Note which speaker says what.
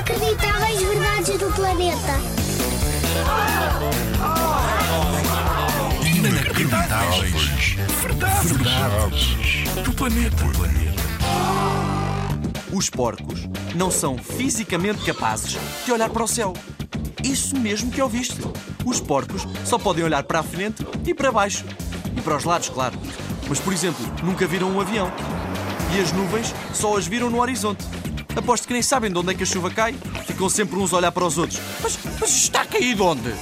Speaker 1: Inacreditáveis verdades do planeta.
Speaker 2: Inacreditáveis. Verdades. Verdades. Do planeta.
Speaker 3: Os porcos não são fisicamente capazes de olhar para o céu. Isso mesmo que ouviste. Os porcos só podem olhar para a frente e para baixo. E para os lados, claro. Mas, por exemplo, nunca viram um avião. E as nuvens só as viram no horizonte. Aposto que nem sabem de onde é que a chuva cai. Ficam sempre uns a olhar para os outros.
Speaker 2: Mas, mas está caído onde?